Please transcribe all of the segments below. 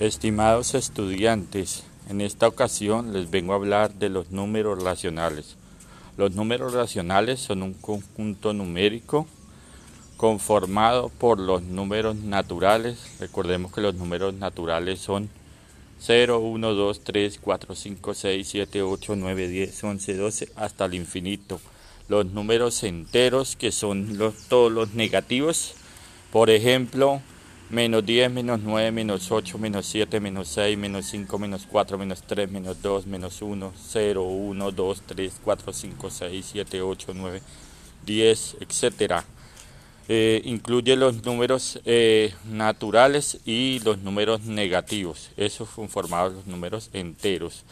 Estimados estudiantes, en esta ocasión les vengo a hablar de los números racionales. Los números racionales son un conjunto numérico conformado por los números naturales. Recordemos que los números naturales son 0, 1, 2, 3, 4, 5, 6, 7, 8, 9, 10, 11, 12 hasta el infinito. Los números enteros que son todos los negativos. Por ejemplo, menos 10, menos 9, menos 8, menos 7, menos 6, menos 5, menos 4, menos 3, menos 2, menos 1, 0, 1, 2, 3, 4, 5, 6, 7, 8, 9, 10, etc. Eh, incluye los números eh, naturales y los números negativos. Esos son formados los números enteros.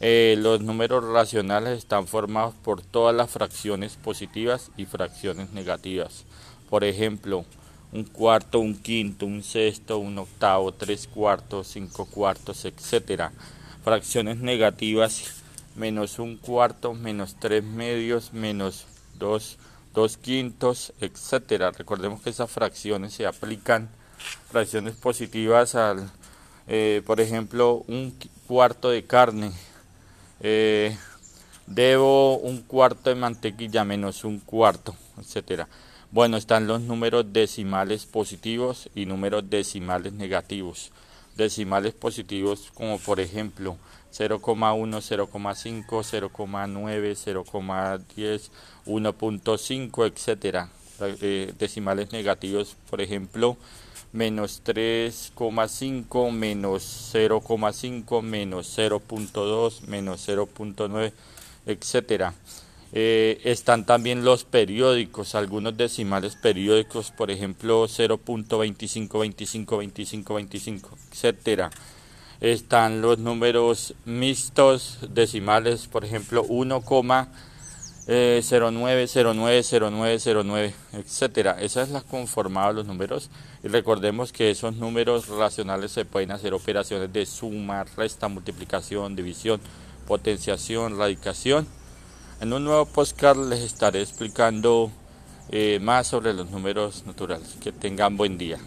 Eh, los números racionales están formados por todas las fracciones positivas y fracciones negativas. Por ejemplo, un cuarto, un quinto, un sexto, un octavo, tres cuartos, cinco cuartos, etcétera. Fracciones negativas, menos un cuarto, menos tres medios, menos dos, dos quintos, etcétera. Recordemos que esas fracciones se aplican, fracciones positivas al, eh, por ejemplo, un cuarto de carne. Eh, debo un cuarto de mantequilla menos un cuarto, etcétera. Bueno, están los números decimales positivos y números decimales negativos. Decimales positivos como por ejemplo 0,1, 0,5, 0,9, 0,10, 1.5, etcétera. Eh, decimales negativos, por ejemplo, menos 3,5, menos 0,5, menos 0.2, menos 0.9, etcétera. Eh, están también los periódicos, algunos decimales periódicos, por ejemplo 0.25, 25, 25, 25, etcétera. Están los números mixtos decimales, por ejemplo 1,09090909, eh, etcétera. Esas las conformaban los números y recordemos que esos números racionales se pueden hacer operaciones de suma, resta, multiplicación, división, potenciación, radicación en un nuevo podcast les estaré explicando eh, más sobre los números naturales. Que tengan buen día.